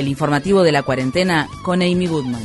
el informativo de la cuarentena con Amy Goodman.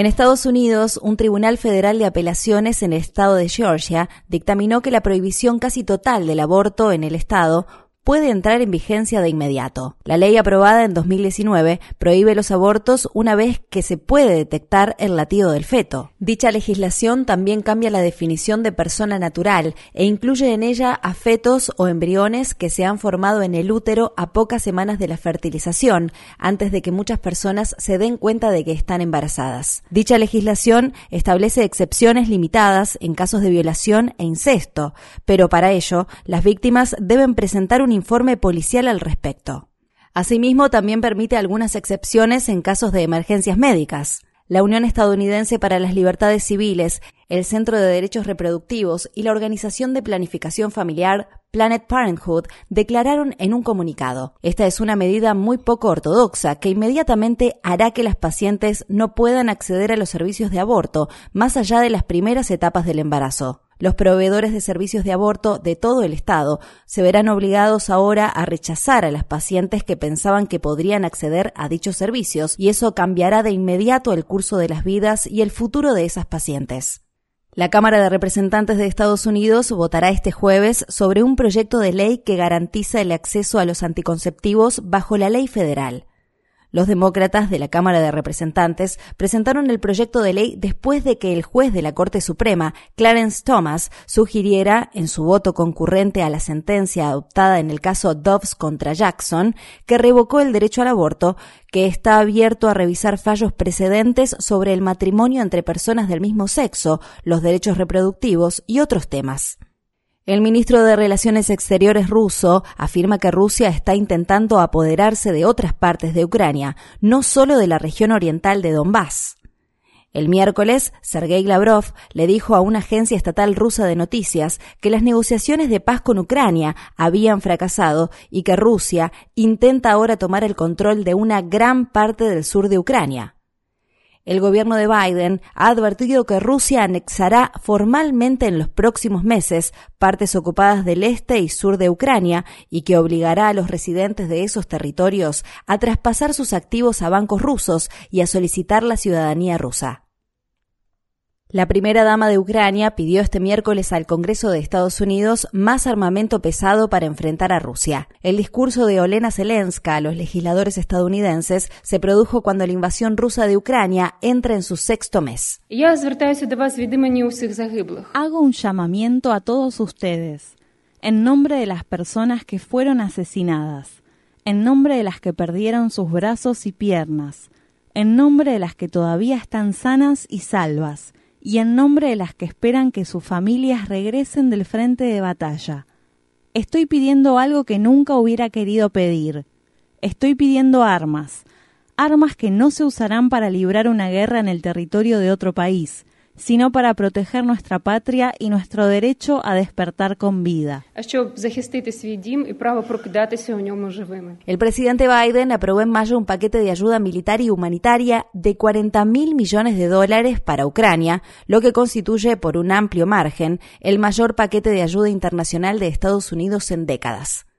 En Estados Unidos, un tribunal federal de apelaciones en el estado de Georgia dictaminó que la prohibición casi total del aborto en el estado puede entrar en vigencia de inmediato. La ley aprobada en 2019 prohíbe los abortos una vez que se puede detectar el latido del feto. Dicha legislación también cambia la definición de persona natural e incluye en ella a fetos o embriones que se han formado en el útero a pocas semanas de la fertilización, antes de que muchas personas se den cuenta de que están embarazadas. Dicha legislación establece excepciones limitadas en casos de violación e incesto, pero para ello las víctimas deben presentar un informe policial al respecto. Asimismo, también permite algunas excepciones en casos de emergencias médicas. La Unión Estadounidense para las Libertades Civiles, el Centro de Derechos Reproductivos y la Organización de Planificación Familiar Planet Parenthood declararon en un comunicado, esta es una medida muy poco ortodoxa que inmediatamente hará que las pacientes no puedan acceder a los servicios de aborto más allá de las primeras etapas del embarazo. Los proveedores de servicios de aborto de todo el Estado se verán obligados ahora a rechazar a las pacientes que pensaban que podrían acceder a dichos servicios y eso cambiará de inmediato el curso de las vidas y el futuro de esas pacientes. La Cámara de Representantes de Estados Unidos votará este jueves sobre un proyecto de ley que garantiza el acceso a los anticonceptivos bajo la ley federal. Los demócratas de la Cámara de Representantes presentaron el proyecto de ley después de que el juez de la Corte Suprema, Clarence Thomas, sugiriera, en su voto concurrente a la sentencia adoptada en el caso Dobbs contra Jackson, que revocó el derecho al aborto, que está abierto a revisar fallos precedentes sobre el matrimonio entre personas del mismo sexo, los derechos reproductivos y otros temas. El ministro de Relaciones Exteriores ruso afirma que Rusia está intentando apoderarse de otras partes de Ucrania, no solo de la región oriental de Donbass. El miércoles, Sergei Lavrov le dijo a una agencia estatal rusa de noticias que las negociaciones de paz con Ucrania habían fracasado y que Rusia intenta ahora tomar el control de una gran parte del sur de Ucrania. El gobierno de Biden ha advertido que Rusia anexará formalmente en los próximos meses partes ocupadas del este y sur de Ucrania y que obligará a los residentes de esos territorios a traspasar sus activos a bancos rusos y a solicitar la ciudadanía rusa. La primera dama de Ucrania pidió este miércoles al Congreso de Estados Unidos más armamento pesado para enfrentar a Rusia. El discurso de Olena Zelenska a los legisladores estadounidenses se produjo cuando la invasión rusa de Ucrania entra en su sexto mes. Hago un llamamiento a todos ustedes, en nombre de las personas que fueron asesinadas, en nombre de las que perdieron sus brazos y piernas, en nombre de las que todavía están sanas y salvas, y en nombre de las que esperan que sus familias regresen del frente de batalla. Estoy pidiendo algo que nunca hubiera querido pedir. Estoy pidiendo armas, armas que no se usarán para librar una guerra en el territorio de otro país, sino para proteger nuestra patria y nuestro derecho a despertar con vida. El presidente Biden aprobó en mayo un paquete de ayuda militar y humanitaria de 40 mil millones de dólares para Ucrania, lo que constituye por un amplio margen el mayor paquete de ayuda internacional de Estados Unidos en décadas.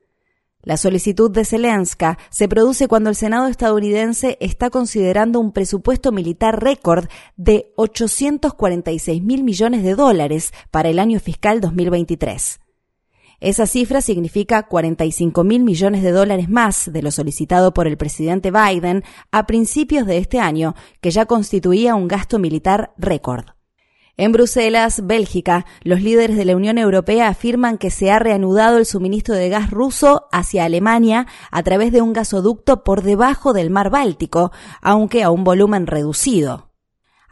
La solicitud de Zelenska se produce cuando el Senado estadounidense está considerando un presupuesto militar récord de 846 mil millones de dólares para el año fiscal 2023. Esa cifra significa 45 mil millones de dólares más de lo solicitado por el presidente Biden a principios de este año, que ya constituía un gasto militar récord. En Bruselas, Bélgica, los líderes de la Unión Europea afirman que se ha reanudado el suministro de gas ruso hacia Alemania a través de un gasoducto por debajo del mar Báltico, aunque a un volumen reducido.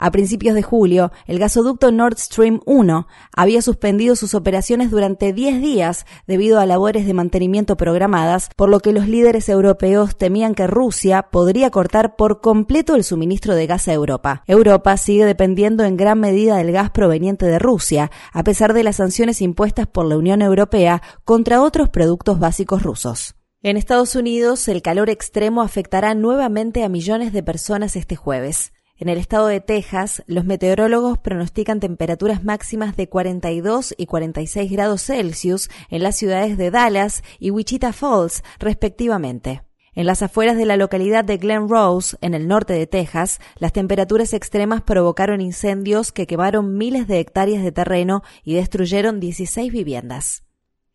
A principios de julio, el gasoducto Nord Stream 1 había suspendido sus operaciones durante 10 días debido a labores de mantenimiento programadas, por lo que los líderes europeos temían que Rusia podría cortar por completo el suministro de gas a Europa. Europa sigue dependiendo en gran medida del gas proveniente de Rusia, a pesar de las sanciones impuestas por la Unión Europea contra otros productos básicos rusos. En Estados Unidos, el calor extremo afectará nuevamente a millones de personas este jueves. En el estado de Texas, los meteorólogos pronostican temperaturas máximas de 42 y 46 grados Celsius en las ciudades de Dallas y Wichita Falls, respectivamente. En las afueras de la localidad de Glen Rose, en el norte de Texas, las temperaturas extremas provocaron incendios que quemaron miles de hectáreas de terreno y destruyeron 16 viviendas.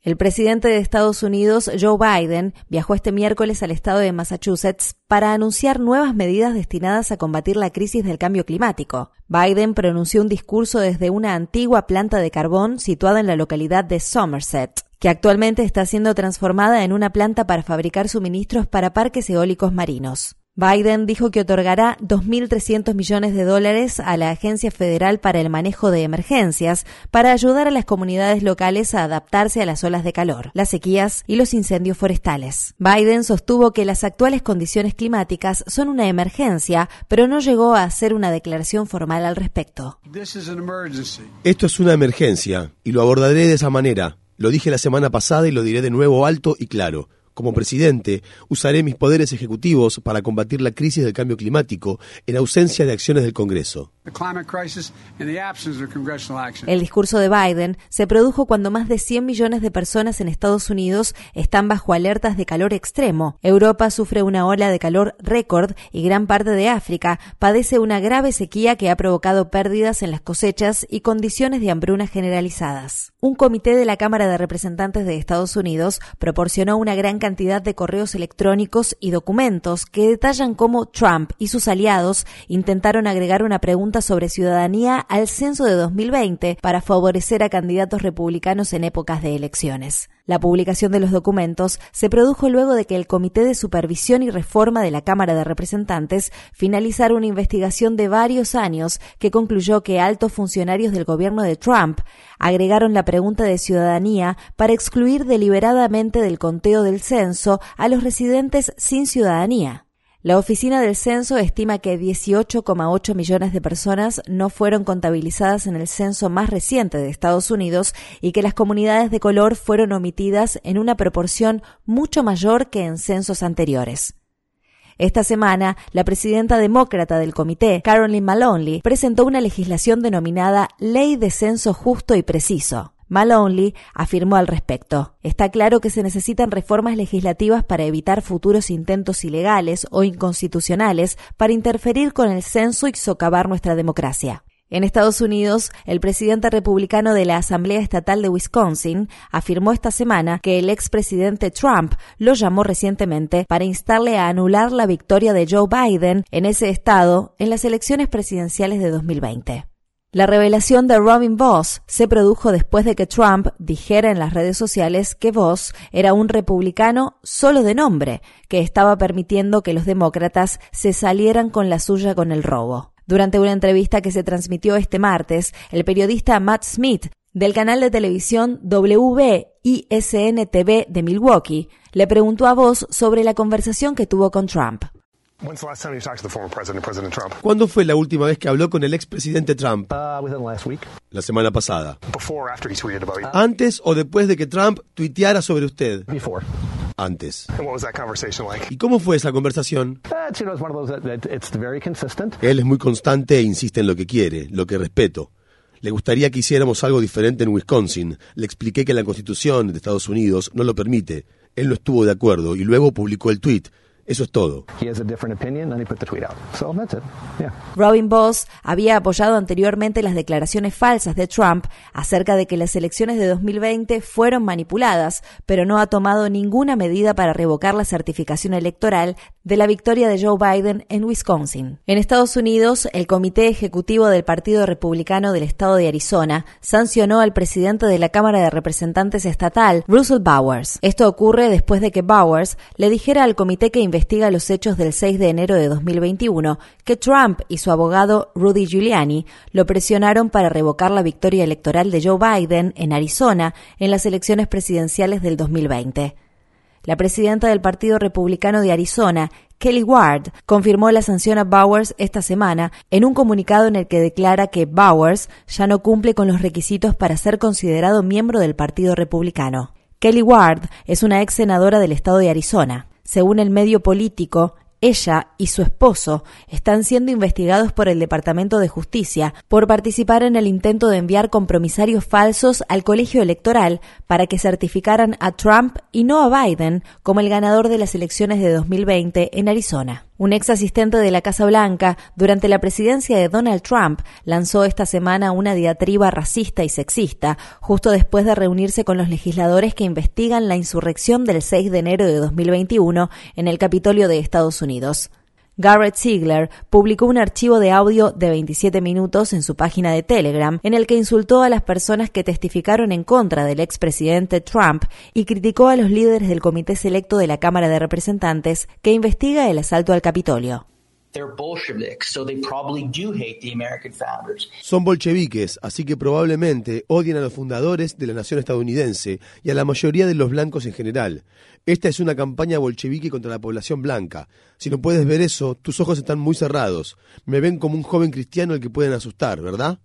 El presidente de Estados Unidos, Joe Biden, viajó este miércoles al estado de Massachusetts para anunciar nuevas medidas destinadas a combatir la crisis del cambio climático. Biden pronunció un discurso desde una antigua planta de carbón situada en la localidad de Somerset, que actualmente está siendo transformada en una planta para fabricar suministros para parques eólicos marinos. Biden dijo que otorgará 2.300 millones de dólares a la Agencia Federal para el Manejo de Emergencias para ayudar a las comunidades locales a adaptarse a las olas de calor, las sequías y los incendios forestales. Biden sostuvo que las actuales condiciones climáticas son una emergencia, pero no llegó a hacer una declaración formal al respecto. Esto es una emergencia y lo abordaré de esa manera. Lo dije la semana pasada y lo diré de nuevo alto y claro. Como presidente, usaré mis poderes ejecutivos para combatir la crisis del cambio climático en ausencia de acciones del Congreso. El discurso de Biden se produjo cuando más de 100 millones de personas en Estados Unidos están bajo alertas de calor extremo. Europa sufre una ola de calor récord y gran parte de África padece una grave sequía que ha provocado pérdidas en las cosechas y condiciones de hambruna generalizadas. Un comité de la Cámara de Representantes de Estados Unidos proporcionó una gran cantidad de correos electrónicos y documentos que detallan cómo Trump y sus aliados intentaron agregar una pregunta sobre ciudadanía al censo de 2020 para favorecer a candidatos republicanos en épocas de elecciones. La publicación de los documentos se produjo luego de que el Comité de Supervisión y Reforma de la Cámara de Representantes finalizara una investigación de varios años que concluyó que altos funcionarios del gobierno de Trump agregaron la pregunta de ciudadanía para excluir deliberadamente del conteo del censo a los residentes sin ciudadanía. La Oficina del Censo estima que 18,8 millones de personas no fueron contabilizadas en el censo más reciente de Estados Unidos y que las comunidades de color fueron omitidas en una proporción mucho mayor que en censos anteriores. Esta semana, la presidenta demócrata del comité, Carolyn Maloney, presentó una legislación denominada Ley de Censo Justo y Preciso. Maloney afirmó al respecto. Está claro que se necesitan reformas legislativas para evitar futuros intentos ilegales o inconstitucionales para interferir con el censo y socavar nuestra democracia. En Estados Unidos, el presidente republicano de la Asamblea Estatal de Wisconsin afirmó esta semana que el expresidente Trump lo llamó recientemente para instarle a anular la victoria de Joe Biden en ese estado en las elecciones presidenciales de 2020. La revelación de Robin Voss se produjo después de que Trump dijera en las redes sociales que Voss era un republicano solo de nombre, que estaba permitiendo que los demócratas se salieran con la suya con el robo. Durante una entrevista que se transmitió este martes, el periodista Matt Smith del canal de televisión WISN TV de Milwaukee le preguntó a Voss sobre la conversación que tuvo con Trump. ¿Cuándo fue la última vez que habló con el expresidente Trump? Uh, la semana pasada. ¿Antes o después de que Trump tuiteara sobre usted? Antes. ¿Y cómo fue esa conversación? Él es muy constante e insiste en lo que quiere, lo que respeto. Le gustaría que hiciéramos algo diferente en Wisconsin. Le expliqué que la Constitución de Estados Unidos no lo permite. Él no estuvo de acuerdo y luego publicó el tweet. Eso es todo. Robin Boss había apoyado anteriormente las declaraciones falsas de Trump acerca de que las elecciones de 2020 fueron manipuladas, pero no ha tomado ninguna medida para revocar la certificación electoral de la victoria de Joe Biden en Wisconsin. En Estados Unidos, el Comité Ejecutivo del Partido Republicano del Estado de Arizona sancionó al presidente de la Cámara de Representantes Estatal, Russell Bowers. Esto ocurre después de que Bowers le dijera al comité que investiga los hechos del 6 de enero de 2021 que Trump y su abogado Rudy Giuliani lo presionaron para revocar la victoria electoral de Joe Biden en Arizona en las elecciones presidenciales del 2020. La presidenta del Partido Republicano de Arizona, Kelly Ward, confirmó la sanción a Bowers esta semana en un comunicado en el que declara que Bowers ya no cumple con los requisitos para ser considerado miembro del Partido Republicano. Kelly Ward es una ex senadora del estado de Arizona. Según el medio político, ella y su esposo están siendo investigados por el Departamento de Justicia por participar en el intento de enviar compromisarios falsos al colegio electoral para que certificaran a Trump y no a Biden como el ganador de las elecciones de 2020 en Arizona. Un ex asistente de la Casa Blanca, durante la presidencia de Donald Trump, lanzó esta semana una diatriba racista y sexista, justo después de reunirse con los legisladores que investigan la insurrección del 6 de enero de 2021 en el Capitolio de Estados Unidos. Garrett Ziegler publicó un archivo de audio de 27 minutos en su página de Telegram en el que insultó a las personas que testificaron en contra del expresidente Trump y criticó a los líderes del comité selecto de la Cámara de Representantes que investiga el asalto al Capitolio. Son bolcheviques, así que probablemente odian a los fundadores de la nación estadounidense y a la mayoría de los blancos en general. Esta es una campaña bolchevique contra la población blanca. Si no puedes ver eso, tus ojos están muy cerrados. Me ven como un joven cristiano al que pueden asustar, ¿verdad?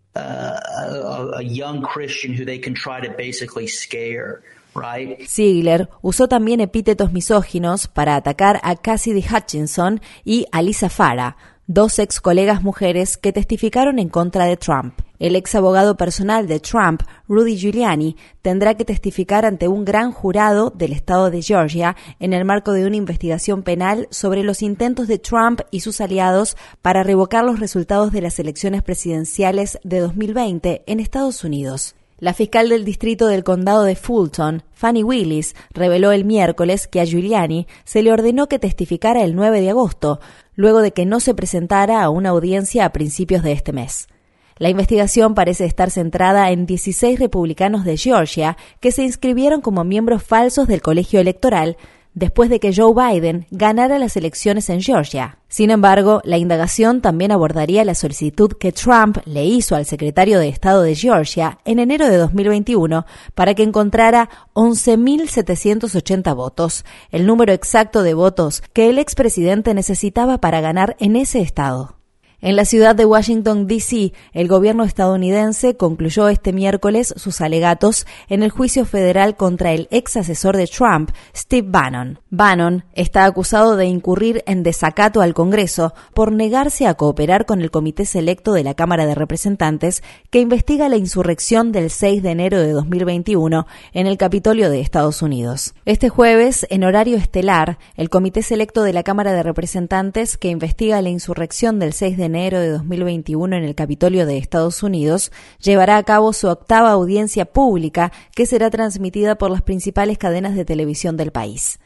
Ziegler usó también epítetos misóginos para atacar a Cassidy Hutchinson y a Lisa Farah, dos ex colegas mujeres que testificaron en contra de Trump. El ex abogado personal de Trump, Rudy Giuliani, tendrá que testificar ante un gran jurado del estado de Georgia en el marco de una investigación penal sobre los intentos de Trump y sus aliados para revocar los resultados de las elecciones presidenciales de 2020 en Estados Unidos. La fiscal del distrito del condado de Fulton, Fanny Willis, reveló el miércoles que a Giuliani se le ordenó que testificara el 9 de agosto, luego de que no se presentara a una audiencia a principios de este mes. La investigación parece estar centrada en 16 republicanos de Georgia que se inscribieron como miembros falsos del colegio electoral después de que Joe Biden ganara las elecciones en Georgia. Sin embargo, la indagación también abordaría la solicitud que Trump le hizo al secretario de Estado de Georgia en enero de 2021 para que encontrara 11.780 votos, el número exacto de votos que el expresidente necesitaba para ganar en ese estado. En la ciudad de Washington, D.C., el gobierno estadounidense concluyó este miércoles sus alegatos en el juicio federal contra el ex asesor de Trump, Steve Bannon. Bannon está acusado de incurrir en desacato al Congreso por negarse a cooperar con el Comité Selecto de la Cámara de Representantes que investiga la insurrección del 6 de enero de 2021 en el Capitolio de Estados Unidos. Este jueves, en horario estelar, el Comité Selecto de la Cámara de Representantes que investiga la insurrección del 6 de enero de 2021 en el Capitolio de Estados Unidos, llevará a cabo su octava audiencia pública que será transmitida por las principales cadenas de televisión del país.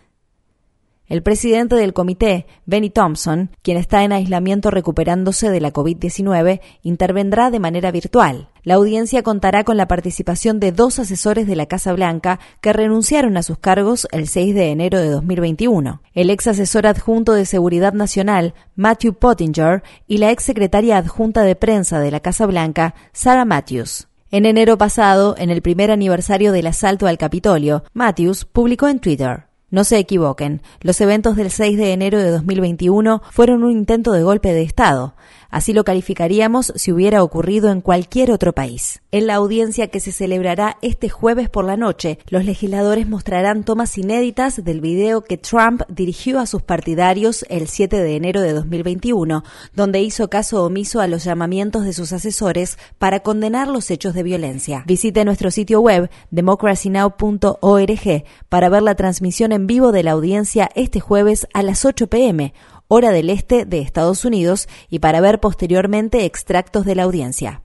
El presidente del comité, Benny Thompson, quien está en aislamiento recuperándose de la COVID-19, intervendrá de manera virtual. La audiencia contará con la participación de dos asesores de la Casa Blanca que renunciaron a sus cargos el 6 de enero de 2021. El ex asesor adjunto de Seguridad Nacional, Matthew Pottinger, y la ex secretaria adjunta de prensa de la Casa Blanca, Sarah Matthews. En enero pasado, en el primer aniversario del asalto al Capitolio, Matthews publicó en Twitter no se equivoquen, los eventos del 6 de enero de 2021 fueron un intento de golpe de Estado. Así lo calificaríamos si hubiera ocurrido en cualquier otro país. En la audiencia que se celebrará este jueves por la noche, los legisladores mostrarán tomas inéditas del video que Trump dirigió a sus partidarios el 7 de enero de 2021, donde hizo caso omiso a los llamamientos de sus asesores para condenar los hechos de violencia. Visite nuestro sitio web democracynow.org para ver la transmisión en vivo de la audiencia este jueves a las 8 pm hora del este de Estados Unidos, y para ver posteriormente extractos de la audiencia.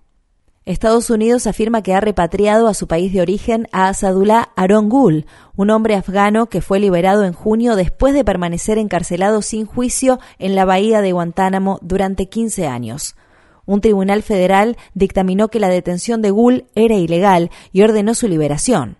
Estados Unidos afirma que ha repatriado a su país de origen a Asadullah Aron Gul, un hombre afgano que fue liberado en junio después de permanecer encarcelado sin juicio en la bahía de Guantánamo durante 15 años. Un tribunal federal dictaminó que la detención de Gul era ilegal y ordenó su liberación.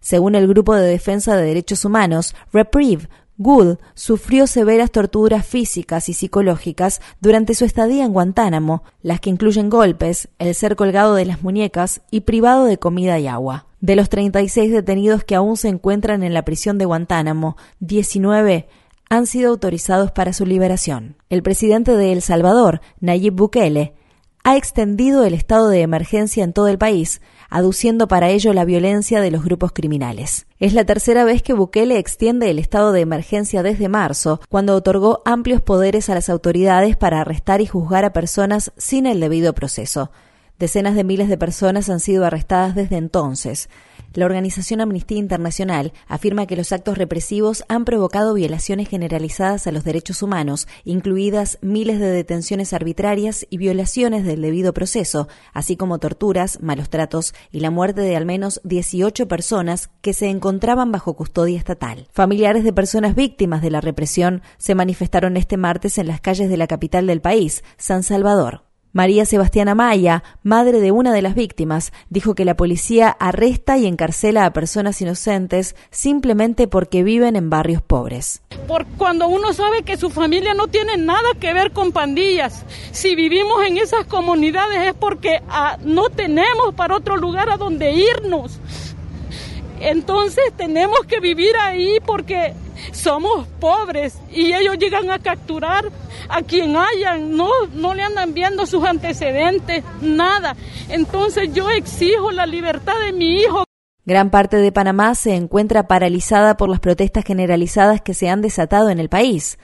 Según el Grupo de Defensa de Derechos Humanos, Reprieve, Gould sufrió severas torturas físicas y psicológicas durante su estadía en Guantánamo, las que incluyen golpes, el ser colgado de las muñecas y privado de comida y agua. De los 36 detenidos que aún se encuentran en la prisión de Guantánamo, 19 han sido autorizados para su liberación. El presidente de El Salvador, Nayib Bukele, ha extendido el estado de emergencia en todo el país, aduciendo para ello la violencia de los grupos criminales. Es la tercera vez que Bukele extiende el estado de emergencia desde marzo, cuando otorgó amplios poderes a las autoridades para arrestar y juzgar a personas sin el debido proceso. Decenas de miles de personas han sido arrestadas desde entonces. La organización Amnistía Internacional afirma que los actos represivos han provocado violaciones generalizadas a los derechos humanos, incluidas miles de detenciones arbitrarias y violaciones del debido proceso, así como torturas, malos tratos y la muerte de al menos 18 personas que se encontraban bajo custodia estatal. Familiares de personas víctimas de la represión se manifestaron este martes en las calles de la capital del país, San Salvador. María Sebastiana Maya, madre de una de las víctimas, dijo que la policía arresta y encarcela a personas inocentes simplemente porque viven en barrios pobres. Por cuando uno sabe que su familia no tiene nada que ver con pandillas, si vivimos en esas comunidades es porque ah, no tenemos para otro lugar a donde irnos. Entonces tenemos que vivir ahí porque somos pobres y ellos llegan a capturar a quien hayan, no, no le andan viendo sus antecedentes, nada. Entonces yo exijo la libertad de mi hijo. Gran parte de Panamá se encuentra paralizada por las protestas generalizadas que se han desatado en el país.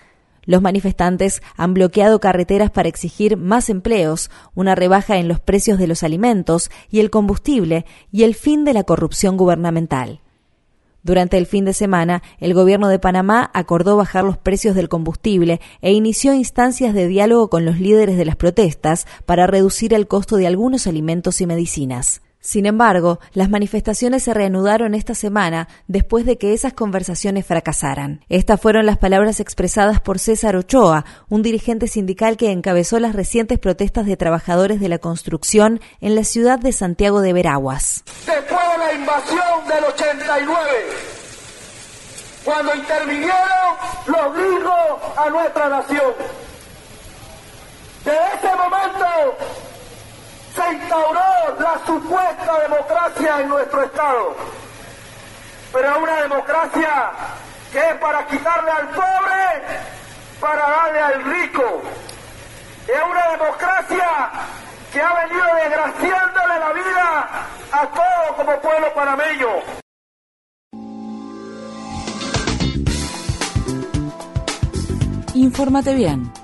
Los manifestantes han bloqueado carreteras para exigir más empleos, una rebaja en los precios de los alimentos y el combustible y el fin de la corrupción gubernamental. Durante el fin de semana, el gobierno de Panamá acordó bajar los precios del combustible e inició instancias de diálogo con los líderes de las protestas para reducir el costo de algunos alimentos y medicinas. Sin embargo, las manifestaciones se reanudaron esta semana después de que esas conversaciones fracasaran. Estas fueron las palabras expresadas por César Ochoa, un dirigente sindical que encabezó las recientes protestas de trabajadores de la construcción en la ciudad de Santiago de Veraguas. Después de la invasión del 89, cuando intervinieron los gringos a nuestra nación, de ese momento se instauró la supuesta democracia en nuestro Estado. Pero una democracia que es para quitarle al pobre, para darle al rico. Es una democracia que ha venido desgraciándole la vida a todos como pueblo panameño. Infórmate bien